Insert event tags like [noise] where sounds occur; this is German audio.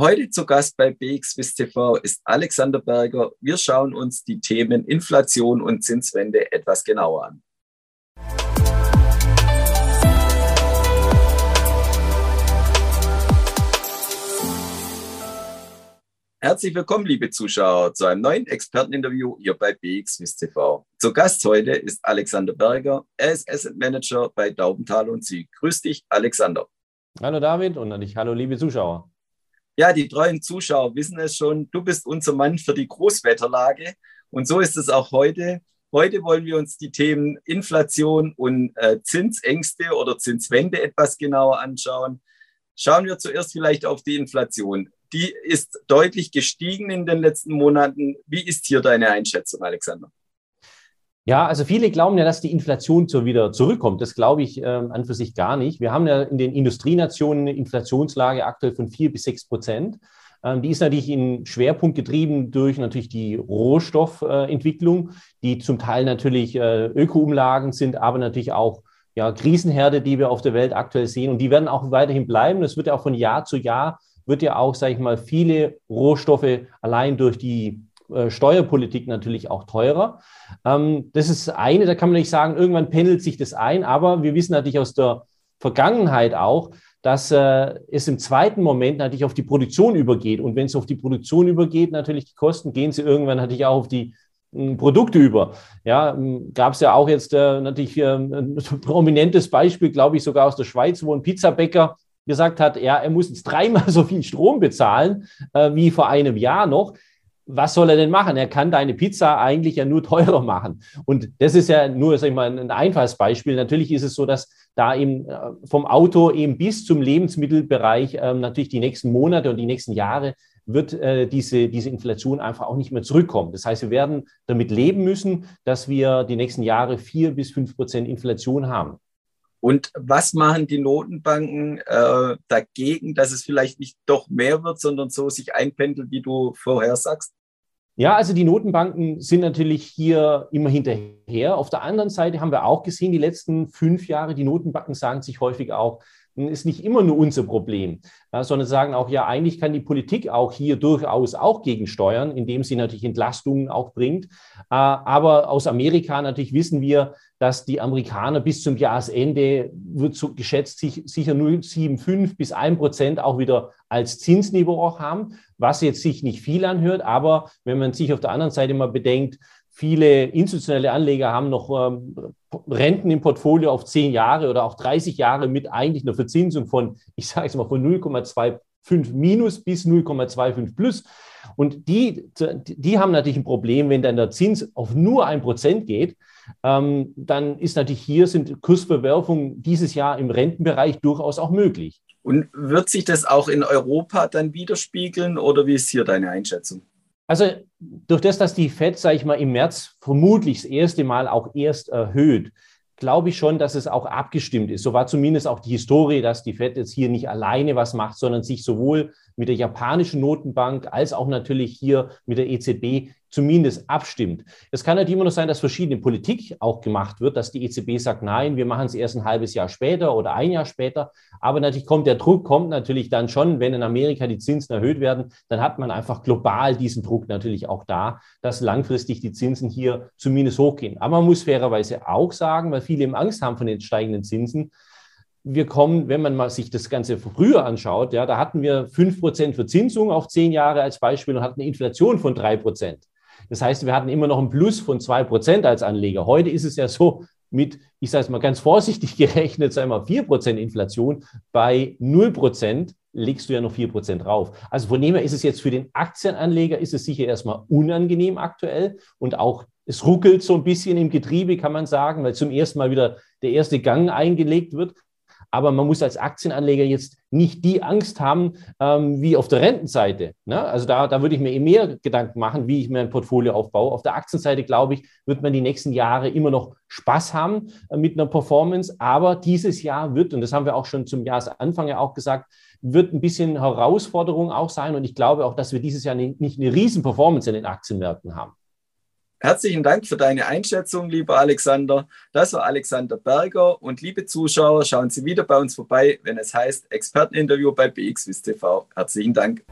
Heute zu Gast bei BXWIS TV ist Alexander Berger. Wir schauen uns die Themen Inflation und Zinswende etwas genauer an. Herzlich willkommen, liebe Zuschauer, zu einem neuen Experteninterview hier bei BXWIS TV. Zu Gast heute ist Alexander Berger. Er ist Asset Manager bei Daubenthal und Sie. Grüß dich, Alexander. Hallo David und an dich. Hallo, liebe Zuschauer. Ja, die treuen Zuschauer wissen es schon. Du bist unser Mann für die Großwetterlage. Und so ist es auch heute. Heute wollen wir uns die Themen Inflation und äh, Zinsängste oder Zinswende etwas genauer anschauen. Schauen wir zuerst vielleicht auf die Inflation die ist deutlich gestiegen in den letzten Monaten. Wie ist hier deine Einschätzung, Alexander? Ja, also viele glauben ja, dass die Inflation so wieder zurückkommt. Das glaube ich ähm, an für sich gar nicht. Wir haben ja in den Industrienationen eine Inflationslage aktuell von vier bis sechs Prozent. Ähm, die ist natürlich in Schwerpunkt getrieben durch natürlich die Rohstoffentwicklung, die zum Teil natürlich äh, Öko-Umlagen sind, aber natürlich auch ja, Krisenherde, die wir auf der Welt aktuell sehen. Und die werden auch weiterhin bleiben. Das wird ja auch von Jahr zu Jahr wird ja auch, sage ich mal, viele Rohstoffe allein durch die äh, Steuerpolitik natürlich auch teurer. Ähm, das ist eine, da kann man nicht sagen, irgendwann pendelt sich das ein, aber wir wissen natürlich aus der Vergangenheit auch, dass äh, es im zweiten Moment natürlich auf die Produktion übergeht. Und wenn es auf die Produktion übergeht, natürlich die Kosten, gehen sie irgendwann natürlich auch auf die hm, Produkte über. Ja, hm, gab es ja auch jetzt äh, natürlich äh, ein [laughs] prominentes Beispiel, glaube ich, sogar aus der Schweiz, wo ein Pizzabäcker gesagt hat, ja, er muss jetzt dreimal [laughs] so viel Strom bezahlen äh, wie vor einem Jahr noch. Was soll er denn machen? Er kann deine Pizza eigentlich ja nur teurer machen. Und das ist ja nur, sag ich mal, ein Einfallsbeispiel. Natürlich ist es so, dass da eben äh, vom Auto eben bis zum Lebensmittelbereich äh, natürlich die nächsten Monate und die nächsten Jahre wird äh, diese, diese Inflation einfach auch nicht mehr zurückkommen. Das heißt, wir werden damit leben müssen, dass wir die nächsten Jahre vier bis fünf Prozent Inflation haben. Und was machen die Notenbanken äh, dagegen, dass es vielleicht nicht doch mehr wird, sondern so sich einpendelt, wie du vorher sagst? Ja, also die Notenbanken sind natürlich hier immer hinterher. Auf der anderen Seite haben wir auch gesehen, die letzten fünf Jahre, die Notenbanken sagen sich häufig auch, ist nicht immer nur unser Problem, sondern sagen auch, ja, eigentlich kann die Politik auch hier durchaus auch gegensteuern, indem sie natürlich Entlastungen auch bringt. Äh, aber aus Amerika natürlich wissen wir, dass die Amerikaner bis zum Jahresende, wird so geschätzt, sich sicher 0,75 bis 1 Prozent auch wieder als Zinsniveau auch haben, was jetzt sich nicht viel anhört. Aber wenn man sich auf der anderen Seite mal bedenkt, Viele institutionelle Anleger haben noch ähm, Renten im Portfolio auf zehn Jahre oder auch 30 Jahre mit eigentlich einer Verzinsung von, ich sage es mal, von 0,25 minus bis 0,25 plus. Und die, die haben natürlich ein Problem, wenn dann der Zins auf nur ein Prozent geht, ähm, dann ist natürlich hier sind Kursverwerfungen dieses Jahr im Rentenbereich durchaus auch möglich. Und wird sich das auch in Europa dann widerspiegeln oder wie ist hier deine Einschätzung? Also durch das, dass die FED, sage ich mal, im März vermutlich das erste Mal auch erst erhöht, glaube ich schon, dass es auch abgestimmt ist. So war zumindest auch die Historie, dass die FED jetzt hier nicht alleine was macht, sondern sich sowohl mit der japanischen Notenbank als auch natürlich hier mit der EZB zumindest abstimmt. Es kann halt immer noch sein, dass verschiedene Politik auch gemacht wird, dass die EZB sagt, nein, wir machen es erst ein halbes Jahr später oder ein Jahr später. Aber natürlich kommt der Druck, kommt natürlich dann schon, wenn in Amerika die Zinsen erhöht werden, dann hat man einfach global diesen Druck natürlich auch da, dass langfristig die Zinsen hier zumindest hochgehen. Aber man muss fairerweise auch sagen, weil viele eben Angst haben von den steigenden Zinsen, wir kommen, wenn man mal sich das Ganze früher anschaut, ja, da hatten wir 5% Verzinsung auf zehn Jahre als Beispiel und hatten eine Inflation von 3%. Das heißt, wir hatten immer noch ein Plus von 2% als Anleger. Heute ist es ja so, mit, ich sage es mal ganz vorsichtig [laughs] gerechnet, sagen wir mal 4% Inflation, bei 0% legst du ja noch 4% drauf. Also von dem her ist es jetzt für den Aktienanleger, ist es sicher erstmal unangenehm aktuell und auch es ruckelt so ein bisschen im Getriebe, kann man sagen, weil zum ersten Mal wieder der erste Gang eingelegt wird. Aber man muss als Aktienanleger jetzt nicht die Angst haben ähm, wie auf der Rentenseite. Ne? Also da, da würde ich mir eh mehr Gedanken machen, wie ich mir ein Portfolio aufbaue. Auf der Aktienseite, glaube ich, wird man die nächsten Jahre immer noch Spaß haben äh, mit einer Performance. Aber dieses Jahr wird, und das haben wir auch schon zum Jahresanfang ja auch gesagt, wird ein bisschen Herausforderung auch sein. Und ich glaube auch, dass wir dieses Jahr nicht, nicht eine riesen Performance in den Aktienmärkten haben. Herzlichen Dank für deine Einschätzung, lieber Alexander. Das war Alexander Berger und liebe Zuschauer, schauen Sie wieder bei uns vorbei, wenn es heißt Experteninterview bei BXWIS TV. Herzlichen Dank.